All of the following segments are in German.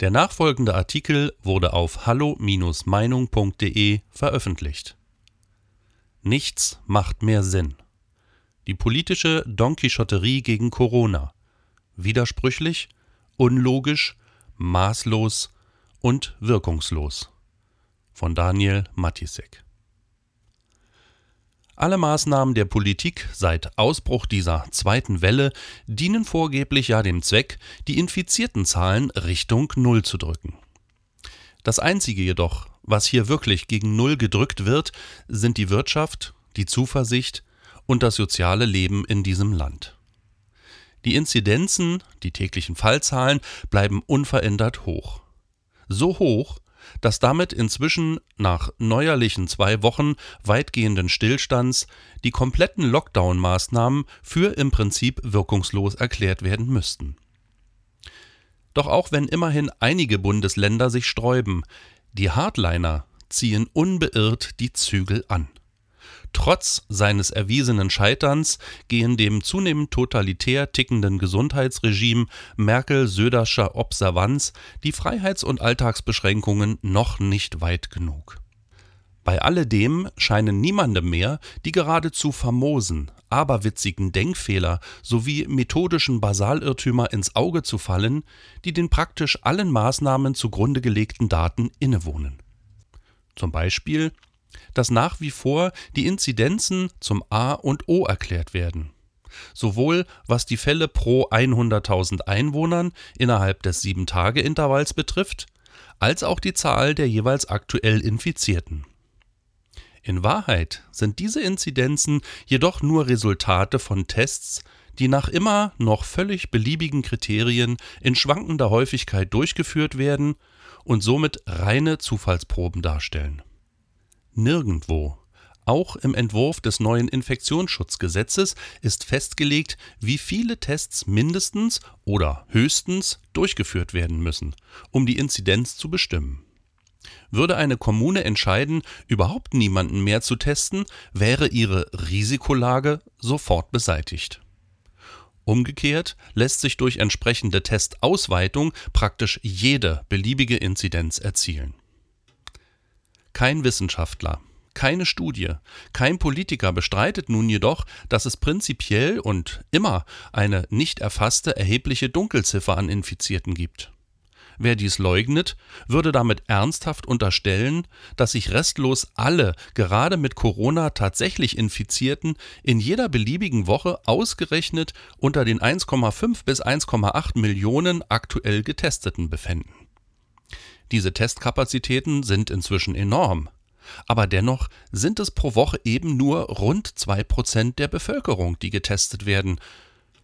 Der nachfolgende Artikel wurde auf hallo-meinung.de veröffentlicht. Nichts macht mehr Sinn. Die politische Donquichotterie gegen Corona. Widersprüchlich, unlogisch, maßlos und wirkungslos. Von Daniel Matisek. Alle Maßnahmen der Politik seit Ausbruch dieser zweiten Welle dienen vorgeblich ja dem Zweck, die infizierten Zahlen Richtung Null zu drücken. Das Einzige jedoch, was hier wirklich gegen Null gedrückt wird, sind die Wirtschaft, die Zuversicht und das soziale Leben in diesem Land. Die Inzidenzen, die täglichen Fallzahlen bleiben unverändert hoch. So hoch, dass damit inzwischen nach neuerlichen zwei Wochen weitgehenden Stillstands die kompletten Lockdown-Maßnahmen für im Prinzip wirkungslos erklärt werden müssten. Doch auch wenn immerhin einige Bundesländer sich sträuben, die Hardliner ziehen unbeirrt die Zügel an. Trotz seines erwiesenen Scheiterns gehen dem zunehmend totalitär tickenden Gesundheitsregime Merkel-Söderscher Observanz die Freiheits- und Alltagsbeschränkungen noch nicht weit genug. Bei alledem scheinen niemandem mehr die geradezu famosen, aberwitzigen Denkfehler sowie methodischen Basalirrtümer ins Auge zu fallen, die den praktisch allen Maßnahmen zugrunde gelegten Daten innewohnen. Zum Beispiel dass nach wie vor die Inzidenzen zum A und O erklärt werden. Sowohl was die Fälle pro 100.000 Einwohnern innerhalb des 7-Tage-Intervalls betrifft, als auch die Zahl der jeweils aktuell Infizierten. In Wahrheit sind diese Inzidenzen jedoch nur Resultate von Tests, die nach immer noch völlig beliebigen Kriterien in schwankender Häufigkeit durchgeführt werden und somit reine Zufallsproben darstellen. Nirgendwo, auch im Entwurf des neuen Infektionsschutzgesetzes, ist festgelegt, wie viele Tests mindestens oder höchstens durchgeführt werden müssen, um die Inzidenz zu bestimmen. Würde eine Kommune entscheiden, überhaupt niemanden mehr zu testen, wäre ihre Risikolage sofort beseitigt. Umgekehrt lässt sich durch entsprechende Testausweitung praktisch jede beliebige Inzidenz erzielen. Kein Wissenschaftler, keine Studie, kein Politiker bestreitet nun jedoch, dass es prinzipiell und immer eine nicht erfasste erhebliche Dunkelziffer an Infizierten gibt. Wer dies leugnet, würde damit ernsthaft unterstellen, dass sich restlos alle gerade mit Corona tatsächlich Infizierten in jeder beliebigen Woche ausgerechnet unter den 1,5 bis 1,8 Millionen aktuell Getesteten befänden. Diese Testkapazitäten sind inzwischen enorm. Aber dennoch sind es pro Woche eben nur rund 2% der Bevölkerung, die getestet werden.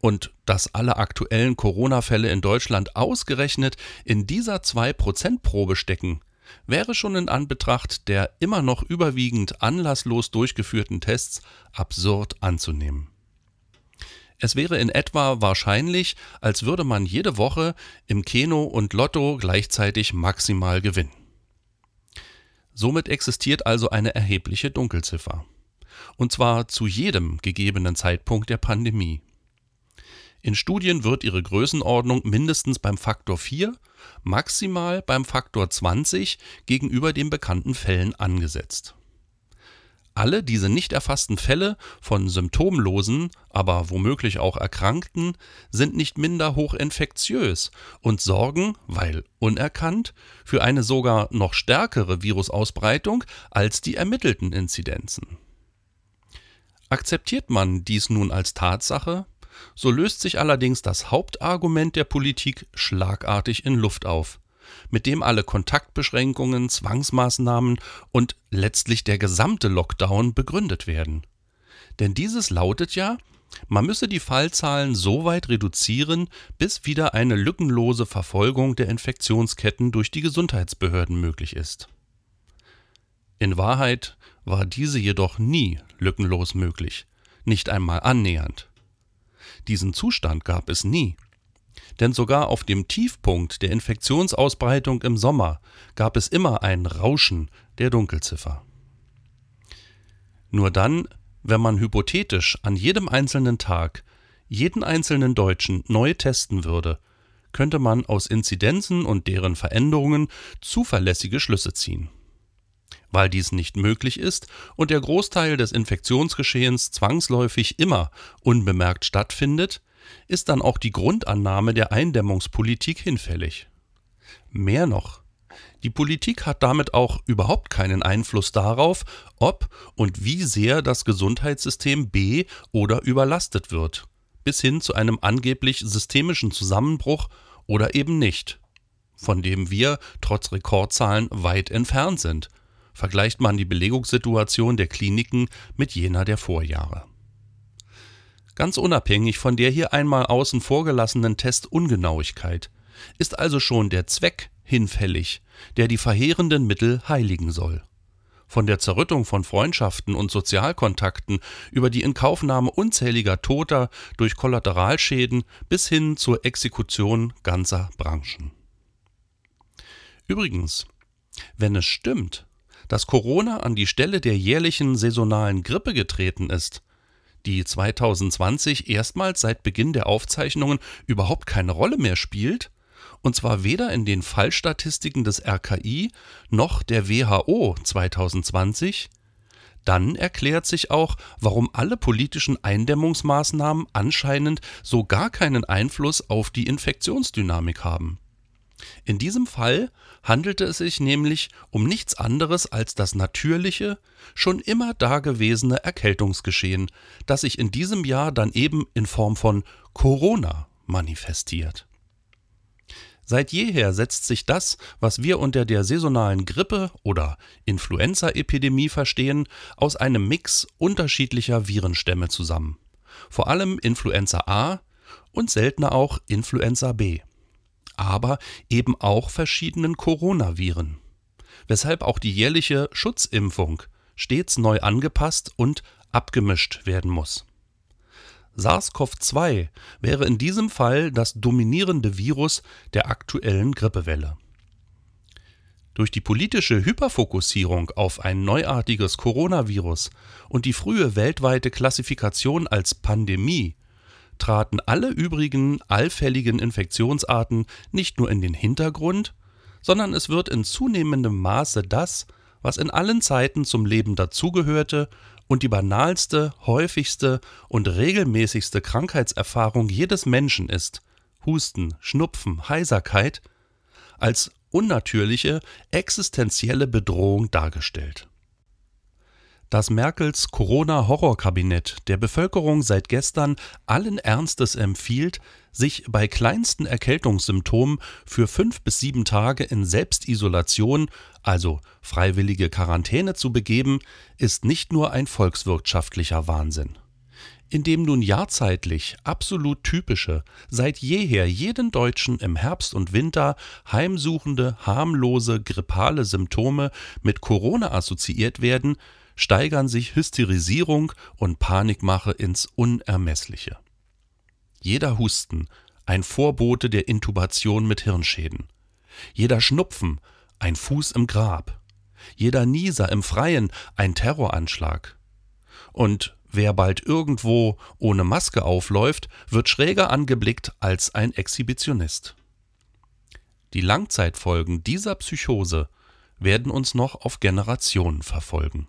Und dass alle aktuellen Corona-Fälle in Deutschland ausgerechnet in dieser 2%-Probe stecken, wäre schon in Anbetracht der immer noch überwiegend anlasslos durchgeführten Tests absurd anzunehmen. Es wäre in etwa wahrscheinlich, als würde man jede Woche im Keno und Lotto gleichzeitig maximal gewinnen. Somit existiert also eine erhebliche Dunkelziffer. Und zwar zu jedem gegebenen Zeitpunkt der Pandemie. In Studien wird ihre Größenordnung mindestens beim Faktor 4, maximal beim Faktor 20 gegenüber den bekannten Fällen angesetzt. Alle diese nicht erfassten Fälle von symptomlosen, aber womöglich auch Erkrankten sind nicht minder hoch infektiös und sorgen, weil unerkannt, für eine sogar noch stärkere Virusausbreitung als die ermittelten Inzidenzen. Akzeptiert man dies nun als Tatsache, so löst sich allerdings das Hauptargument der Politik schlagartig in Luft auf mit dem alle Kontaktbeschränkungen, Zwangsmaßnahmen und letztlich der gesamte Lockdown begründet werden. Denn dieses lautet ja, man müsse die Fallzahlen so weit reduzieren, bis wieder eine lückenlose Verfolgung der Infektionsketten durch die Gesundheitsbehörden möglich ist. In Wahrheit war diese jedoch nie lückenlos möglich, nicht einmal annähernd. Diesen Zustand gab es nie. Denn sogar auf dem Tiefpunkt der Infektionsausbreitung im Sommer gab es immer ein Rauschen der Dunkelziffer. Nur dann, wenn man hypothetisch an jedem einzelnen Tag jeden einzelnen Deutschen neu testen würde, könnte man aus Inzidenzen und deren Veränderungen zuverlässige Schlüsse ziehen. Weil dies nicht möglich ist und der Großteil des Infektionsgeschehens zwangsläufig immer unbemerkt stattfindet, ist dann auch die Grundannahme der Eindämmungspolitik hinfällig. Mehr noch, die Politik hat damit auch überhaupt keinen Einfluss darauf, ob und wie sehr das Gesundheitssystem be- oder überlastet wird, bis hin zu einem angeblich systemischen Zusammenbruch oder eben nicht, von dem wir trotz Rekordzahlen weit entfernt sind, vergleicht man die Belegungssituation der Kliniken mit jener der Vorjahre. Ganz unabhängig von der hier einmal außen vorgelassenen Testungenauigkeit ist also schon der Zweck hinfällig, der die verheerenden Mittel heiligen soll. Von der Zerrüttung von Freundschaften und Sozialkontakten über die Inkaufnahme unzähliger Toter durch Kollateralschäden bis hin zur Exekution ganzer Branchen. Übrigens, wenn es stimmt, dass Corona an die Stelle der jährlichen saisonalen Grippe getreten ist, die 2020 erstmals seit Beginn der Aufzeichnungen überhaupt keine Rolle mehr spielt, und zwar weder in den Fallstatistiken des RKI noch der WHO 2020, dann erklärt sich auch, warum alle politischen Eindämmungsmaßnahmen anscheinend so gar keinen Einfluss auf die Infektionsdynamik haben. In diesem Fall handelte es sich nämlich um nichts anderes als das natürliche, schon immer dagewesene Erkältungsgeschehen, das sich in diesem Jahr dann eben in Form von Corona manifestiert. Seit jeher setzt sich das, was wir unter der saisonalen Grippe oder Influenzaepidemie verstehen, aus einem Mix unterschiedlicher Virenstämme zusammen. Vor allem Influenza A und seltener auch Influenza B aber eben auch verschiedenen Coronaviren, weshalb auch die jährliche Schutzimpfung stets neu angepasst und abgemischt werden muss. SARS-CoV-2 wäre in diesem Fall das dominierende Virus der aktuellen Grippewelle. Durch die politische Hyperfokussierung auf ein neuartiges Coronavirus und die frühe weltweite Klassifikation als Pandemie traten alle übrigen allfälligen Infektionsarten nicht nur in den Hintergrund, sondern es wird in zunehmendem Maße das, was in allen Zeiten zum Leben dazugehörte und die banalste, häufigste und regelmäßigste Krankheitserfahrung jedes Menschen ist, Husten, Schnupfen, Heiserkeit, als unnatürliche, existenzielle Bedrohung dargestellt dass Merkels Corona-Horrorkabinett der Bevölkerung seit gestern allen Ernstes empfiehlt, sich bei kleinsten Erkältungssymptomen für fünf bis sieben Tage in Selbstisolation, also freiwillige Quarantäne zu begeben, ist nicht nur ein volkswirtschaftlicher Wahnsinn. Indem nun jahrzeitlich absolut typische, seit jeher jeden Deutschen im Herbst und Winter heimsuchende, harmlose, grippale Symptome mit Corona assoziiert werden, steigern sich Hysterisierung und Panikmache ins Unermessliche. Jeder Husten ein Vorbote der Intubation mit Hirnschäden. Jeder Schnupfen ein Fuß im Grab. Jeder Nieser im Freien ein Terroranschlag. Und wer bald irgendwo ohne Maske aufläuft, wird schräger angeblickt als ein Exhibitionist. Die Langzeitfolgen dieser Psychose werden uns noch auf Generationen verfolgen.